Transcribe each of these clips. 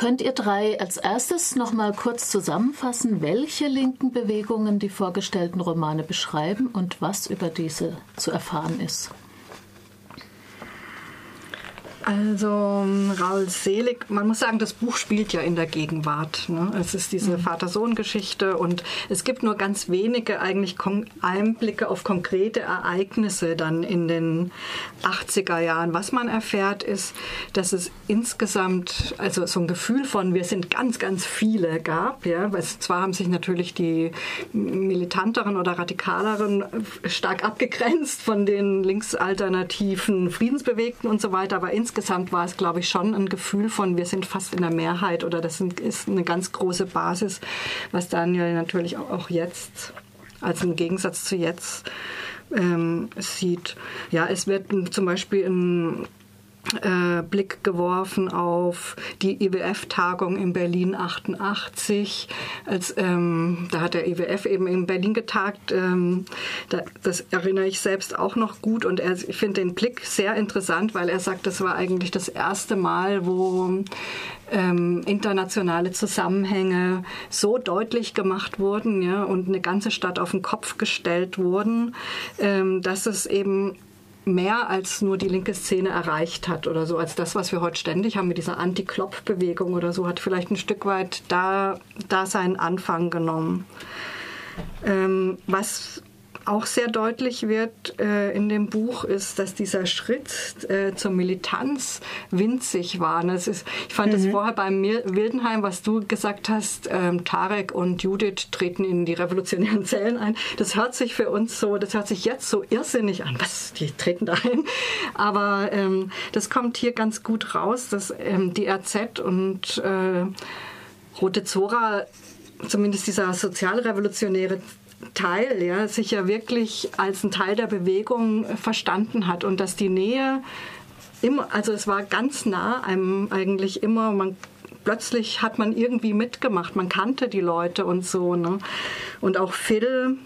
Könnt ihr drei als erstes noch mal kurz zusammenfassen, welche linken Bewegungen die vorgestellten Romane beschreiben und was über diese zu erfahren ist? Also Raul Selig, man muss sagen, das Buch spielt ja in der Gegenwart. Ne? Es ist diese mhm. Vater-Sohn-Geschichte und es gibt nur ganz wenige eigentlich Einblicke auf konkrete Ereignisse dann in den 80er Jahren. Was man erfährt ist, dass es insgesamt also so ein Gefühl von wir sind ganz, ganz viele gab. Ja? Weil zwar haben sich natürlich die militanteren oder radikaleren stark abgegrenzt von den linksalternativen Friedensbewegten und so weiter, aber insgesamt insgesamt war es, glaube ich, schon ein Gefühl von, wir sind fast in der Mehrheit oder das ist eine ganz große Basis, was Daniel natürlich auch jetzt als im Gegensatz zu jetzt ähm, sieht. Ja, es wird zum Beispiel ein äh, Blick geworfen auf die IWF-Tagung in Berlin 88. Als, ähm, da hat der IWF eben in Berlin getagt. Ähm, da, das erinnere ich selbst auch noch gut und er, ich finde den Blick sehr interessant, weil er sagt, das war eigentlich das erste Mal, wo ähm, internationale Zusammenhänge so deutlich gemacht wurden ja, und eine ganze Stadt auf den Kopf gestellt wurden, ähm, dass es eben mehr als nur die linke Szene erreicht hat oder so, als das, was wir heute ständig haben mit dieser Anti-Klopp-Bewegung oder so, hat vielleicht ein Stück weit da, da seinen Anfang genommen. Ähm, was auch sehr deutlich wird äh, in dem Buch, ist, dass dieser Schritt äh, zur Militanz winzig war. Das ist, ich fand mhm. das vorher beim Wildenheim, was du gesagt hast, ähm, Tarek und Judith treten in die revolutionären Zellen ein. Das hört sich für uns so, das hört sich jetzt so irrsinnig an. Was, die treten da ein? Aber ähm, das kommt hier ganz gut raus, dass ähm, die RZ und äh, Rote Zora zumindest dieser sozialrevolutionäre Teil, ja, sich ja wirklich als ein Teil der Bewegung verstanden hat und dass die Nähe immer, also es war ganz nah einem eigentlich immer, man plötzlich hat man irgendwie mitgemacht, man kannte die Leute und so. Ne? Und auch Phil,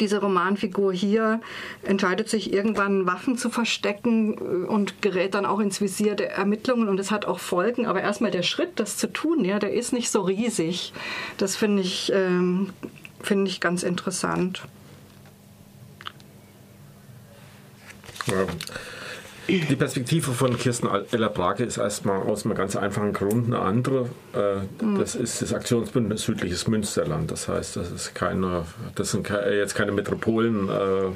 diese Romanfigur hier entscheidet sich irgendwann Waffen zu verstecken und gerät dann auch ins Visier der Ermittlungen und es hat auch Folgen. Aber erstmal der Schritt, das zu tun, ja, der ist nicht so riesig. Das finde ich ähm, finde ich ganz interessant. Ja. Die Perspektive von Kirsten Ella Brake ist erstmal aus einem ganz einfachen Grund eine andere. Äh, mhm. Das ist das Aktionsbündnis Südliches Münsterland. Das heißt, das ist keine, das sind jetzt keine Metropolen äh,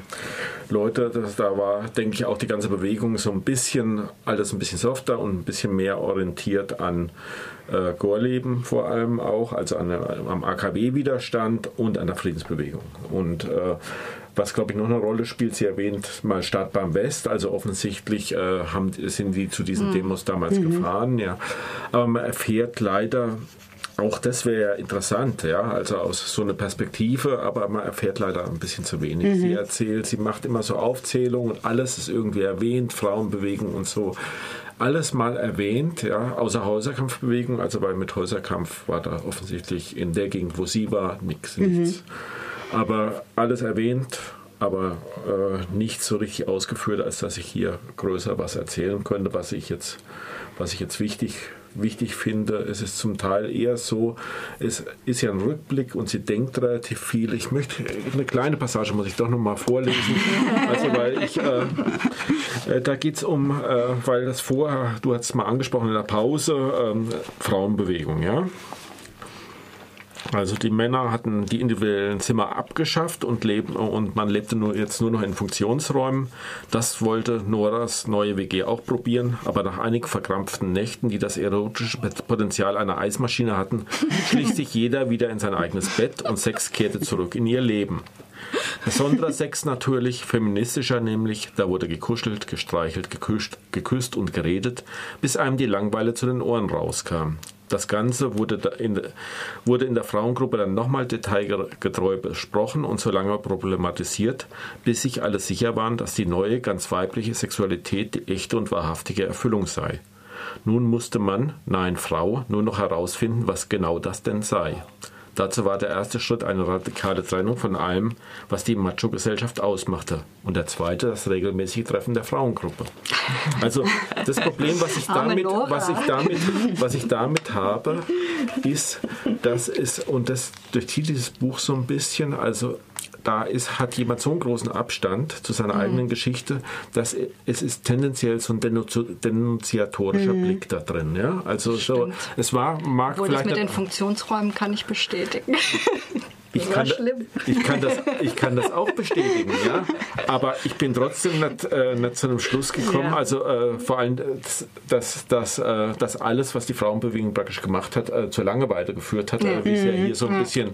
da war, denke ich, auch die ganze Bewegung so ein bisschen, alles ein bisschen softer und ein bisschen mehr orientiert an äh, Gorleben vor allem auch, also an am AKW-Widerstand und an der Friedensbewegung. Und äh, was, glaube ich, noch eine Rolle spielt, sie erwähnt mal Stadtbahn West, also offensichtlich äh, haben, sind die zu diesen mhm. Demos damals mhm. gefahren, ja. Aber man erfährt leider auch das wäre interessant, ja, also aus so einer Perspektive, aber man erfährt leider ein bisschen zu wenig. Mhm. Sie erzählt, sie macht immer so Aufzählungen und alles ist irgendwie erwähnt, Frauenbewegung und so alles mal erwähnt, ja, außer Häuserkampfbewegung. Also bei mit Häuserkampf war da offensichtlich in der Gegend, wo sie war, nichts. Mhm. Aber alles erwähnt, aber äh, nicht so richtig ausgeführt, als dass ich hier größer was erzählen könnte, was ich jetzt, was ich jetzt wichtig wichtig finde. Es ist zum Teil eher so, es ist ja ein Rückblick und sie denkt relativ viel. Ich möchte, eine kleine Passage muss ich doch nochmal vorlesen. Also, weil ich, äh, äh, da geht es um, äh, weil das vorher, du hast es mal angesprochen in der Pause, ähm, Frauenbewegung, ja. Also die Männer hatten die individuellen Zimmer abgeschafft und, leben, und man lebte nur, jetzt nur noch in Funktionsräumen. Das wollte Noras neue WG auch probieren, aber nach einigen verkrampften Nächten, die das erotische Potenzial einer Eismaschine hatten, schlich sich jeder wieder in sein eigenes Bett und Sex kehrte zurück in ihr Leben. Besonderer Sex natürlich, feministischer nämlich, da wurde gekuschelt, gestreichelt, geküsst, geküsst und geredet, bis einem die Langweile zu den Ohren rauskam. Das Ganze wurde in, wurde in der Frauengruppe dann nochmal detailgetreu besprochen und so lange problematisiert, bis sich alle sicher waren, dass die neue, ganz weibliche Sexualität die echte und wahrhaftige Erfüllung sei. Nun musste man, nein Frau, nur noch herausfinden, was genau das denn sei. Dazu war der erste Schritt eine radikale Trennung von allem, was die Macho-Gesellschaft ausmachte. Und der zweite das regelmäßige Treffen der Frauengruppe. Also das Problem, was ich damit, was ich damit, was ich damit habe, ist, dass es, und das durchzieht dieses Buch so ein bisschen, also da ist, hat jemand so einen großen Abstand zu seiner mhm. eigenen Geschichte, dass es ist tendenziell so ein denunziatorischer mhm. Blick da drin. Ja? Also so, es war, mag Obwohl vielleicht... Das mit den Funktionsräumen kann ich bestätigen. Ich kann, ich, kann das, ich kann das auch bestätigen, ja. Aber ich bin trotzdem nicht, äh, nicht zu einem Schluss gekommen. Ja. Also äh, vor allem, dass, dass, äh, dass alles, was die Frauenbewegung praktisch gemacht hat, äh, zur Langeweile geführt hat, ja. wie es ja hier so ein bisschen,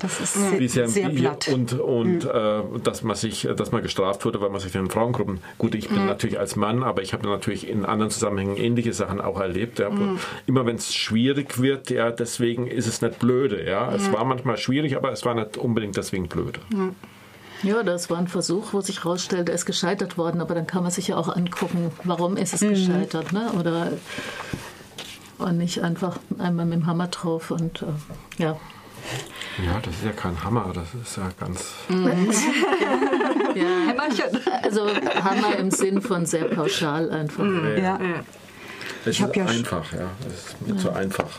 wie es ja sehr platt. und, und mhm. dass man sich, dass man gestraft wurde, weil man sich in Frauengruppen, gut, ich bin mhm. natürlich als Mann, aber ich habe natürlich in anderen Zusammenhängen ähnliche Sachen auch erlebt. Ja. Mhm. Immer wenn es schwierig wird, ja, deswegen ist es nicht blöde, ja. Es war manchmal schwierig, aber es war nicht unbedingt deswegen blöd. Ja, das war ein Versuch, wo sich herausstellt, er ist gescheitert worden, aber dann kann man sich ja auch angucken, warum ist es mhm. gescheitert, ne? Oder und nicht einfach einmal mit dem Hammer drauf und äh, ja. Ja, das ist ja kein Hammer, das ist ja ganz. Mhm. ja, Hämmerchen. Also Hammer im Sinn von sehr pauschal einfach. Mhm. Ja. ja. Es ist ja einfach, ja. Es ist mir ja. zu einfach.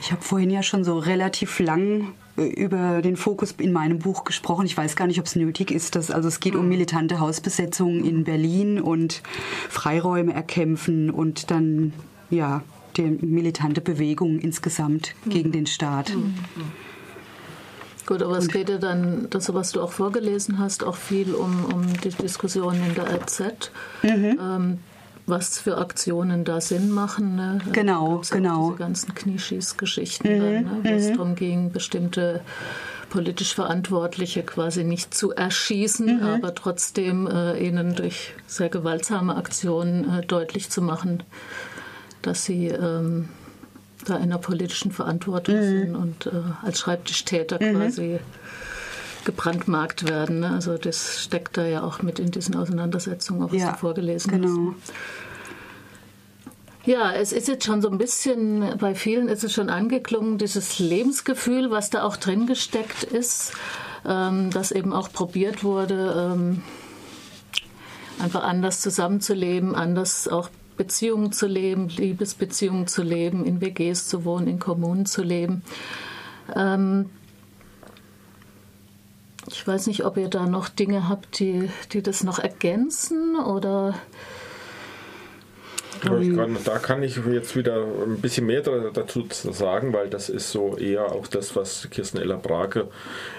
Ich habe vorhin ja schon so relativ lang über den Fokus in meinem Buch gesprochen. Ich weiß gar nicht, ob es nötig ist. Dass, also es geht um hm. militante Hausbesetzungen in Berlin und Freiräume erkämpfen und dann ja die militante Bewegung insgesamt mhm. gegen den Staat. Mhm. Gut, aber es geht ja dann, das, was du auch vorgelesen hast, auch viel um, um die Diskussion in der RZ. Mhm. Ähm, was für Aktionen da Sinn machen. Ne? Genau, genau. Diese ganzen Knieschießgeschichten, mhm, ne? wo es mhm. darum ging, bestimmte politisch Verantwortliche quasi nicht zu erschießen, mhm. aber trotzdem äh, ihnen durch sehr gewaltsame Aktionen äh, deutlich zu machen, dass sie ähm, da in der politischen Verantwortung mhm. sind und äh, als Schreibtischtäter mhm. quasi gebrandmarkt werden. Ne? Also das steckt da ja auch mit in diesen Auseinandersetzungen, auch was ja, du vorgelesen genau. hast. Ja, es ist jetzt schon so ein bisschen, bei vielen ist es schon angeklungen, dieses Lebensgefühl, was da auch drin gesteckt ist, ähm, das eben auch probiert wurde, ähm, einfach anders zusammenzuleben, anders auch Beziehungen zu leben, Liebesbeziehungen zu leben, in WGs zu wohnen, in Kommunen zu leben. Ähm, ich weiß nicht, ob ihr da noch Dinge habt, die, die das noch ergänzen oder. Kann, da kann ich jetzt wieder ein bisschen mehr dazu sagen, weil das ist so eher auch das, was Kirsten Ella Brake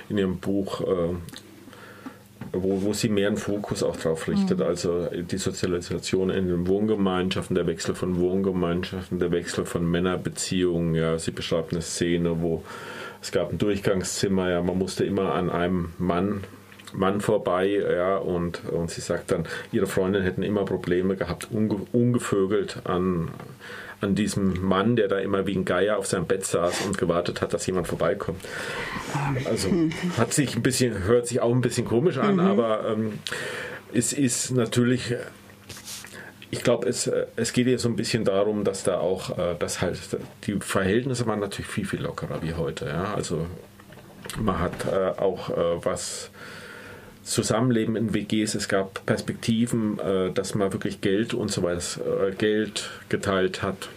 in ihrem Buch, äh, wo, wo sie mehr einen Fokus auch drauf richtet. Mhm. Also die Sozialisation in den Wohngemeinschaften, der Wechsel von Wohngemeinschaften, der Wechsel von Männerbeziehungen. Ja, sie beschreibt eine Szene, wo es gab ein Durchgangszimmer, ja, man musste immer an einem Mann Mann vorbei, ja, und, und sie sagt dann, ihre Freundin hätten immer Probleme gehabt, unge, ungevögelt an, an diesem Mann, der da immer wie ein Geier auf seinem Bett saß und gewartet hat, dass jemand vorbeikommt. Also hat sich ein bisschen, hört sich auch ein bisschen komisch an, mhm. aber ähm, es ist natürlich ich glaube, es, äh, es geht ja so ein bisschen darum, dass da auch, äh, dass halt die Verhältnisse waren natürlich viel, viel lockerer wie heute. Ja? Also man hat äh, auch was Zusammenleben in WGs, es gab Perspektiven, dass man wirklich Geld und so weiter, Geld geteilt hat,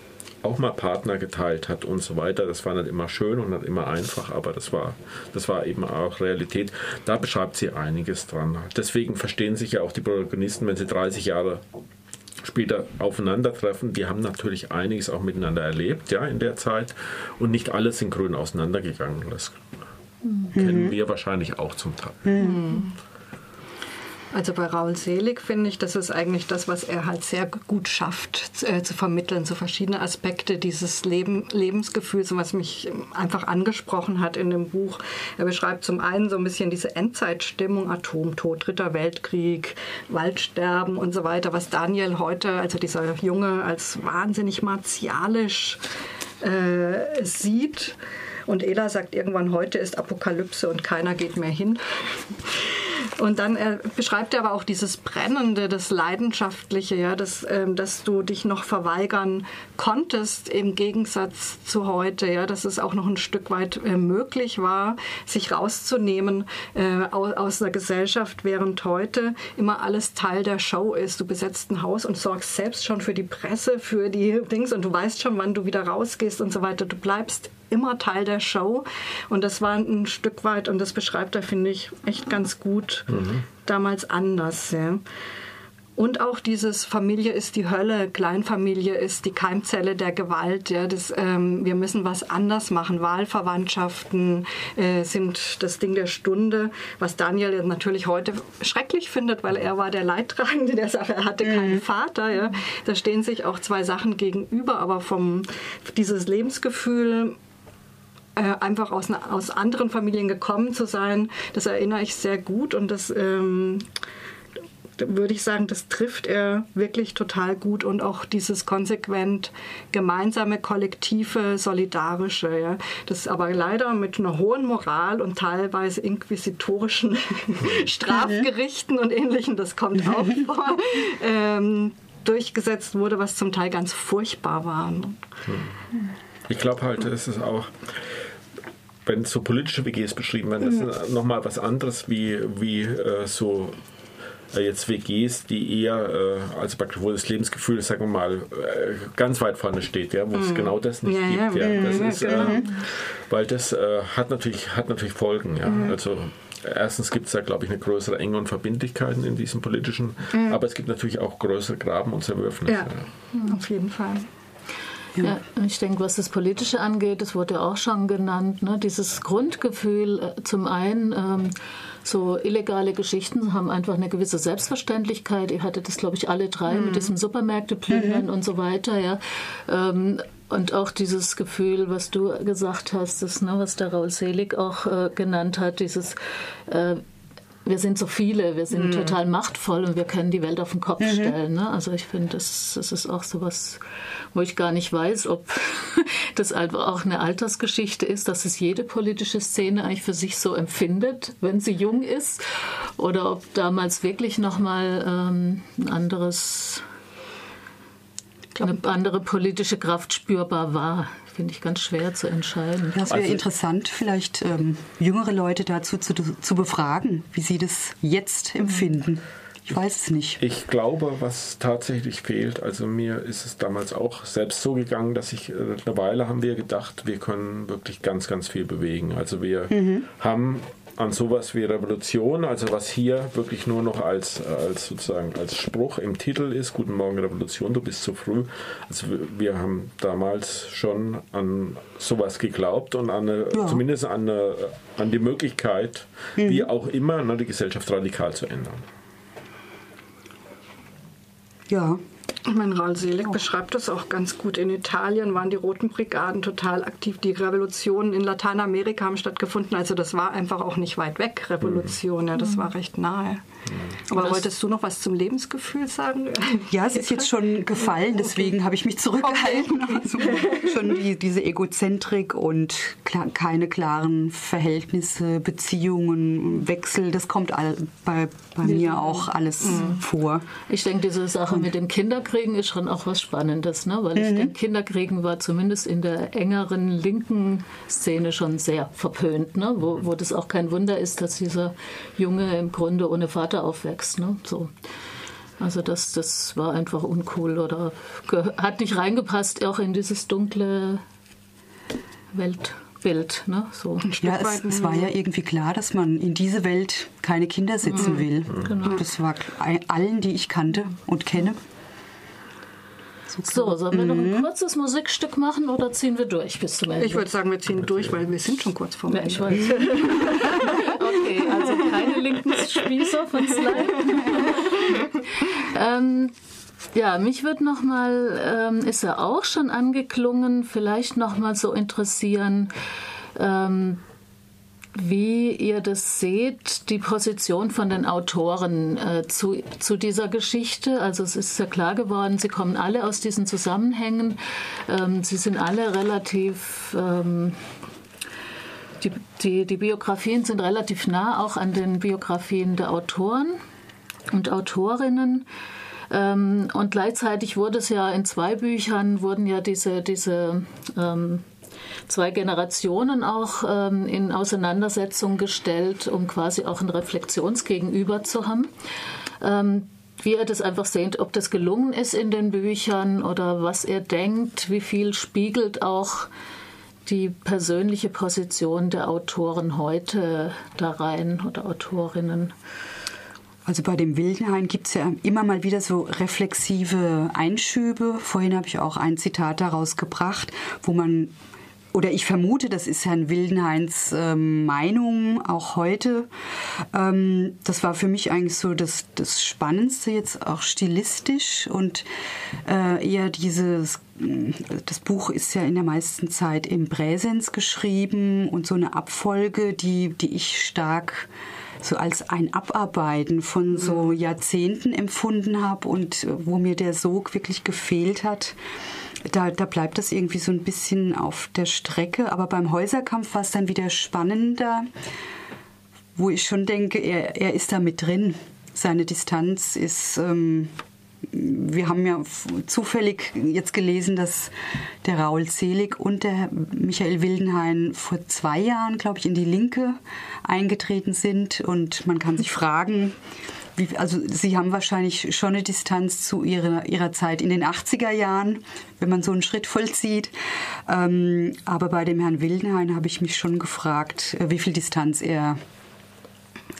auch mal Partner geteilt hat und so weiter. Das war nicht immer schön und nicht immer einfach, aber das war, das war eben auch Realität. Da beschreibt sie einiges dran. Deswegen verstehen sich ja auch die Protagonisten, wenn sie 30 Jahre später aufeinandertreffen. Die haben natürlich einiges auch miteinander erlebt, ja, in der Zeit. Und nicht alle sind grün auseinandergegangen. Das mhm. kennen wir wahrscheinlich auch zum Teil. Mhm. Also bei Raul Selig finde ich, das ist eigentlich das, was er halt sehr gut schafft äh, zu vermitteln, so verschiedene Aspekte dieses Leben, Lebensgefühls, was mich einfach angesprochen hat in dem Buch. Er beschreibt zum einen so ein bisschen diese Endzeitstimmung, Atomtod, Dritter Weltkrieg, Waldsterben und so weiter, was Daniel heute, also dieser Junge, als wahnsinnig martialisch äh, sieht. Und Ela sagt irgendwann, heute ist Apokalypse und keiner geht mehr hin. Und dann äh, beschreibt er aber auch dieses Brennende, das Leidenschaftliche, ja, das, ähm, dass du dich noch verweigern konntest im Gegensatz zu heute, ja, dass es auch noch ein Stück weit äh, möglich war, sich rauszunehmen äh, aus, aus der Gesellschaft, während heute immer alles Teil der Show ist. Du besetzt ein Haus und sorgst selbst schon für die Presse, für die Dings und du weißt schon, wann du wieder rausgehst und so weiter. Du bleibst immer Teil der Show. Und das war ein Stück weit, und das beschreibt er, finde ich, echt ganz gut, mhm. damals anders. Ja. Und auch dieses Familie ist die Hölle, Kleinfamilie ist die Keimzelle der Gewalt. Ja, das, ähm, wir müssen was anders machen. Wahlverwandtschaften äh, sind das Ding der Stunde, was Daniel natürlich heute schrecklich findet, weil er war der Leidtragende der Sache. Er hatte keinen mhm. Vater. Ja. Da stehen sich auch zwei Sachen gegenüber, aber vom dieses Lebensgefühl einfach aus, aus anderen Familien gekommen zu sein, das erinnere ich sehr gut und das ähm, würde ich sagen, das trifft er wirklich total gut und auch dieses konsequent gemeinsame, kollektive, solidarische. Ja. Das ist aber leider mit einer hohen Moral und teilweise inquisitorischen Strafgerichten und Ähnlichem, das kommt auch vor, ähm, durchgesetzt wurde, was zum Teil ganz furchtbar war. Ich glaube halt, es ist auch wenn so politische WGs beschrieben werden, das ist nochmal was anderes wie, wie äh, so äh, jetzt WGs, die eher, äh, also praktisch, wo das Lebensgefühl, sagen wir mal, äh, ganz weit vorne steht, ja, wo es mhm. genau das nicht ja, gibt. Ja. ja. Das ist, genau. äh, weil das äh, hat, natürlich, hat natürlich Folgen. Ja. Mhm. Also erstens gibt es da, glaube ich, eine größere Enge und Verbindlichkeiten in diesem politischen, mhm. aber es gibt natürlich auch größere Graben und Zerwürfnisse. Ja, auf jeden Fall. Ja, ich denke, was das Politische angeht, das wurde auch schon genannt, ne? dieses Grundgefühl äh, zum einen, ähm, so illegale Geschichten haben einfach eine gewisse Selbstverständlichkeit. Ihr hattet das, glaube ich, alle drei mhm. mit diesem Supermärkte plündern mhm. und so weiter, ja. Ähm, und auch dieses Gefühl, was du gesagt hast, das, ne, was der Raul Selig auch äh, genannt hat, dieses äh, wir sind so viele, wir sind mhm. total machtvoll und wir können die Welt auf den Kopf mhm. stellen. Ne? Also ich finde, das, das ist auch so was, wo ich gar nicht weiß, ob das einfach auch eine Altersgeschichte ist, dass es jede politische Szene eigentlich für sich so empfindet, wenn sie jung ist, oder ob damals wirklich nochmal ähm, ein anderes eine andere politische Kraft spürbar war finde ich ganz schwer zu entscheiden. Das wäre also, interessant, vielleicht ähm, jüngere Leute dazu zu, zu befragen, wie sie das jetzt empfinden. Ich weiß es nicht. Ich glaube, was tatsächlich fehlt, also mir ist es damals auch selbst so gegangen, dass ich, äh, eine Weile haben wir gedacht, wir können wirklich ganz, ganz viel bewegen. Also wir mhm. haben an sowas wie Revolution, also was hier wirklich nur noch als, als sozusagen als Spruch im Titel ist, Guten Morgen Revolution, du bist zu früh. Also wir haben damals schon an sowas geglaubt und an eine, ja. zumindest an, eine, an die Möglichkeit, mhm. wie auch immer, ne, die Gesellschaft radikal zu ändern. Ja, mein Raul Selig beschreibt das auch ganz gut. In Italien waren die Roten Brigaden total aktiv. Die Revolutionen in Lateinamerika haben stattgefunden. Also das war einfach auch nicht weit weg, Revolution. Ja, das war recht nahe. Aber das wolltest du noch was zum Lebensgefühl sagen? Ja, es ist jetzt schon gefallen, deswegen okay. habe ich mich zurückgehalten. Okay. Also schon die, diese Egozentrik und klar, keine klaren Verhältnisse, Beziehungen, Wechsel, das kommt all, bei, bei mir auch alles mhm. vor. Ich denke, diese Sache und mit dem Kinderkriegen ist schon auch was Spannendes, ne? weil mhm. ich denke, Kinderkriegen war zumindest in der engeren linken Szene schon sehr verpönt, ne? wo, wo das auch kein Wunder ist, dass dieser Junge im Grunde ohne Vater Vater aufwächst. Ne? So. Also das, das war einfach uncool oder hat nicht reingepasst auch in dieses dunkle Weltbild. Ne? So. Ja, es, es, war ja irgendwie klar, dass man in diese Welt keine Kinder setzen mhm. will. Genau. Das war allen, die ich kannte und kenne. So, sollen wir noch ein mhm. kurzes Musikstück machen oder ziehen wir durch bis zum Ende? Ich würde sagen, wir ziehen durch, weil wir sind schon kurz vor Ende. Ja, ich weiß. keine linken Spießer von Slime. ähm, ja, mich wird noch mal, ähm, ist ja auch schon angeklungen, vielleicht noch mal so interessieren, ähm, wie ihr das seht, die Position von den Autoren äh, zu, zu dieser Geschichte. Also es ist ja klar geworden, sie kommen alle aus diesen Zusammenhängen. Ähm, sie sind alle relativ ähm, die, die, die Biografien sind relativ nah auch an den Biografien der Autoren und Autorinnen. Ähm, und gleichzeitig wurde es ja in zwei Büchern, wurden ja diese, diese ähm, zwei Generationen auch ähm, in Auseinandersetzung gestellt, um quasi auch ein Reflexionsgegenüber zu haben. Ähm, wie ihr das einfach seht, ob das gelungen ist in den Büchern oder was ihr denkt, wie viel spiegelt auch die persönliche Position der Autoren heute da rein oder Autorinnen. Also bei dem Wildenhain gibt es ja immer mal wieder so reflexive Einschübe. Vorhin habe ich auch ein Zitat daraus gebracht, wo man oder ich vermute, das ist Herrn Wildenhains äh, Meinung auch heute. Ähm, das war für mich eigentlich so das, das Spannendste jetzt auch stilistisch und äh, eher dieses das Buch ist ja in der meisten Zeit im Präsens geschrieben und so eine Abfolge, die, die ich stark so als ein Abarbeiten von so mhm. Jahrzehnten empfunden habe und äh, wo mir der Sog wirklich gefehlt hat. Da, da bleibt das irgendwie so ein bisschen auf der Strecke. Aber beim Häuserkampf war es dann wieder spannender, wo ich schon denke, er, er ist da mit drin. Seine Distanz ist. Ähm, wir haben ja zufällig jetzt gelesen, dass der Raul Selig und der Michael Wildenhain vor zwei Jahren, glaube ich, in die Linke eingetreten sind. Und man kann sich fragen, wie, also Sie haben wahrscheinlich schon eine Distanz zu Ihrer, Ihrer Zeit in den 80er Jahren, wenn man so einen Schritt vollzieht. Ähm, aber bei dem Herrn Wildenhain habe ich mich schon gefragt, äh, wie viel Distanz er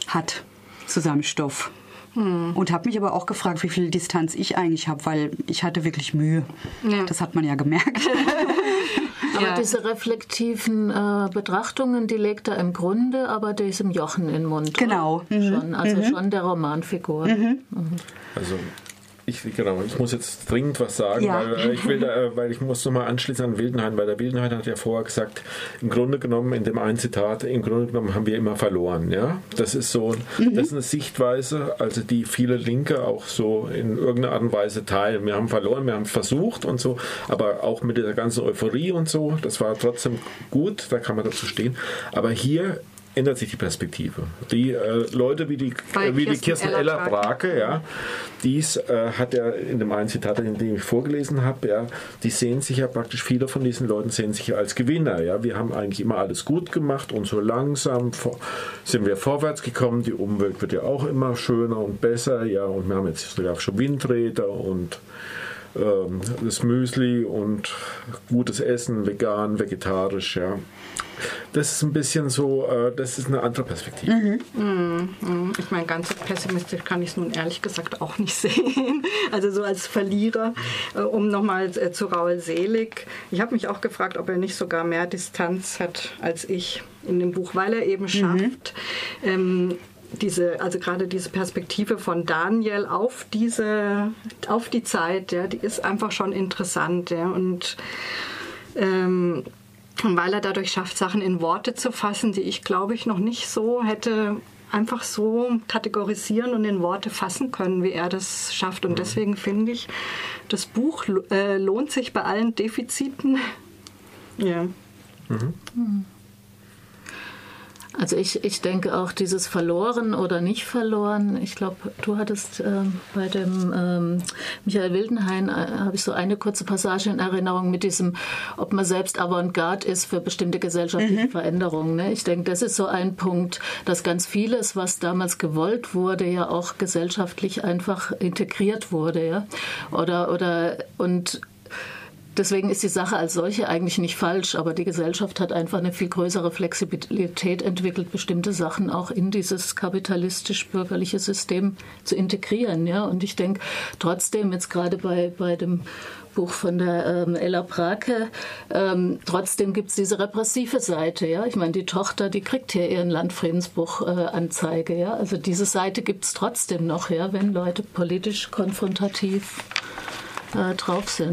hat zu seinem Stoff. Hm. Und habe mich aber auch gefragt, wie viel Distanz ich eigentlich habe, weil ich hatte wirklich Mühe. Ja. Das hat man ja gemerkt. aber ja. diese reflektiven äh, Betrachtungen, die legt er im Grunde aber diesem Jochen in den Mund. Genau. Mhm. Schon, also mhm. schon der Romanfigur. Mhm. mhm. Also ich, genau, ich muss jetzt dringend was sagen, ja. weil, äh, ich will da, äh, weil ich muss nochmal anschließen an Wildenhain, weil der Wildenhain hat ja vorher gesagt, im Grunde genommen, in dem einen Zitat, im Grunde genommen haben wir immer verloren. Ja? Das ist so, mhm. das ist eine Sichtweise, also die viele Linke auch so in irgendeiner Art und Weise teilen. Wir haben verloren, wir haben versucht und so, aber auch mit der ganzen Euphorie und so, das war trotzdem gut, da kann man dazu stehen. Aber hier ändert sich die Perspektive. Die äh, Leute wie die, äh, wie Kirsten die Kirsten Ella Brake, ja, dies äh, hat er in dem einen Zitat, in dem ich vorgelesen habe, ja, die sehen sich ja praktisch, viele von diesen Leuten sehen sich ja als Gewinner. Ja. Wir haben eigentlich immer alles gut gemacht und so langsam vor, sind wir vorwärts gekommen. Die Umwelt wird ja auch immer schöner und besser. Ja, und wir haben jetzt sogar schon Windräder und das Müsli und gutes Essen, vegan, vegetarisch, ja das ist ein bisschen so, äh, das ist eine andere Perspektive. Mhm. Mhm. Ich meine, ganz pessimistisch kann ich es nun ehrlich gesagt auch nicht sehen. Also so als Verlierer, äh, um nochmal äh, zu Raul Selig. Ich habe mich auch gefragt, ob er nicht sogar mehr Distanz hat als ich in dem Buch, weil er eben mhm. schafft, mhm. ähm, diese, also gerade diese Perspektive von Daniel auf diese, auf die Zeit, ja, die ist einfach schon interessant, ja, und ähm, weil er dadurch schafft, Sachen in Worte zu fassen, die ich, glaube ich, noch nicht so hätte einfach so kategorisieren und in Worte fassen können, wie er das schafft. Und mhm. deswegen finde ich, das Buch äh, lohnt sich bei allen Defiziten. Ja. Mhm. Mhm. Also ich, ich denke auch dieses verloren oder nicht verloren. Ich glaube, du hattest äh, bei dem ähm, Michael Wildenhain, äh, habe ich so eine kurze Passage in Erinnerung mit diesem, ob man selbst Avantgarde ist für bestimmte gesellschaftliche mhm. Veränderungen. Ne? Ich denke, das ist so ein Punkt, dass ganz vieles, was damals gewollt wurde, ja auch gesellschaftlich einfach integriert wurde. Ja? Oder, oder, und Deswegen ist die Sache als solche eigentlich nicht falsch, aber die Gesellschaft hat einfach eine viel größere Flexibilität entwickelt, bestimmte Sachen auch in dieses kapitalistisch-bürgerliche System zu integrieren. Ja? Und ich denke trotzdem jetzt gerade bei, bei dem Buch von der ähm, Ella Brake. Ähm, trotzdem gibt es diese repressive Seite. Ja? Ich meine, die Tochter, die kriegt hier ihren Landfriedensbuch-Anzeige. Äh, ja? Also diese Seite gibt es trotzdem noch, ja? wenn Leute politisch konfrontativ äh, drauf sind.